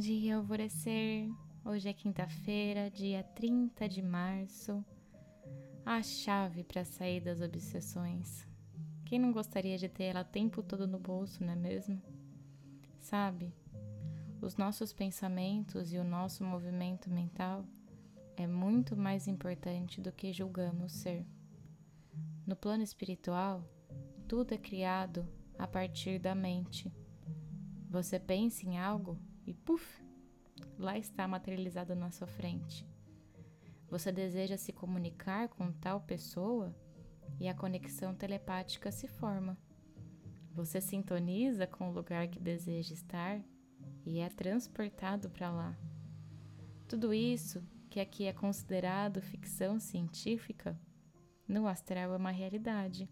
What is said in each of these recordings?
dia, alvorecer. Hoje é quinta-feira, dia 30 de março. A chave para sair das obsessões. Quem não gostaria de ter ela o tempo todo no bolso, não é mesmo? Sabe, os nossos pensamentos e o nosso movimento mental é muito mais importante do que julgamos ser. No plano espiritual, tudo é criado a partir da mente. Você pensa em algo e puf, lá está materializado na sua frente. Você deseja se comunicar com tal pessoa e a conexão telepática se forma. Você sintoniza com o lugar que deseja estar e é transportado para lá. Tudo isso, que aqui é considerado ficção científica, no astral é uma realidade.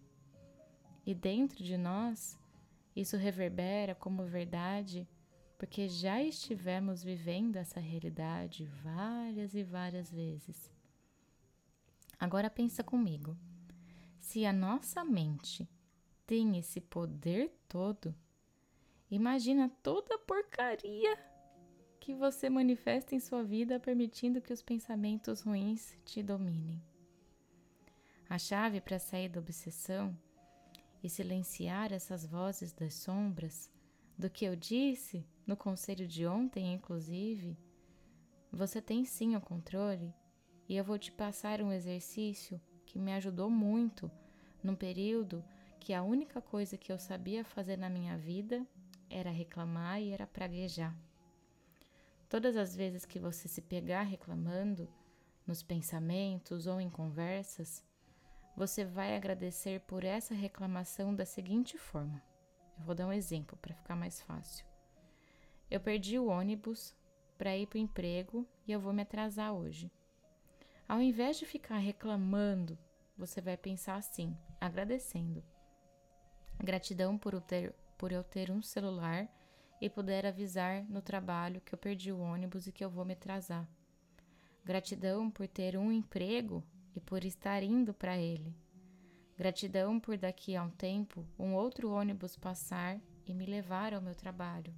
E dentro de nós, isso reverbera como verdade, porque já estivemos vivendo essa realidade várias e várias vezes. Agora pensa comigo. Se a nossa mente tem esse poder todo, imagina toda a porcaria que você manifesta em sua vida permitindo que os pensamentos ruins te dominem. A chave para sair da obsessão e silenciar essas vozes das sombras, do que eu disse no conselho de ontem, inclusive, você tem sim o controle e eu vou te passar um exercício que me ajudou muito num período que a única coisa que eu sabia fazer na minha vida era reclamar e era praguejar. Todas as vezes que você se pegar reclamando, nos pensamentos ou em conversas, você vai agradecer por essa reclamação da seguinte forma. Eu vou dar um exemplo para ficar mais fácil. Eu perdi o ônibus para ir para o emprego e eu vou me atrasar hoje. Ao invés de ficar reclamando, você vai pensar assim, agradecendo. Gratidão por eu ter, por eu ter um celular e poder avisar no trabalho que eu perdi o ônibus e que eu vou me atrasar. Gratidão por ter um emprego e por estar indo para ele. Gratidão por daqui a um tempo um outro ônibus passar e me levar ao meu trabalho.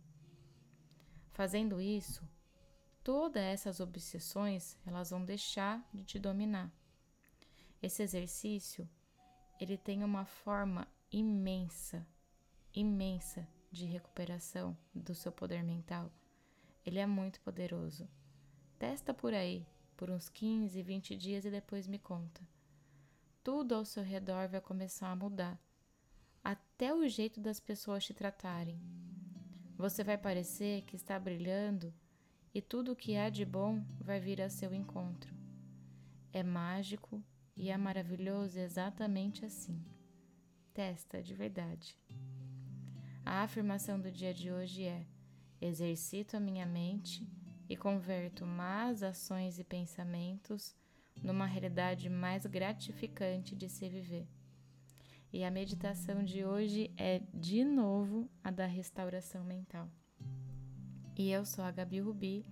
Fazendo isso, todas essas obsessões elas vão deixar de te dominar. Esse exercício ele tem uma forma imensa, imensa de recuperação do seu poder mental. Ele é muito poderoso. Testa por aí por uns 15, 20 dias e depois me conta. Tudo ao seu redor vai começar a mudar, até o jeito das pessoas te tratarem. Você vai parecer que está brilhando e tudo o que há de bom vai vir a seu encontro. É mágico e é maravilhoso exatamente assim. Testa de verdade. A afirmação do dia de hoje é: exercito a minha mente e converto más ações e pensamentos numa realidade mais gratificante de se viver. E a meditação de hoje é de novo a da restauração mental. E eu sou a Gabi Rubi,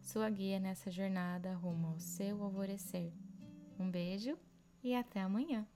sua guia nessa jornada rumo ao seu alvorecer. Um beijo e até amanhã!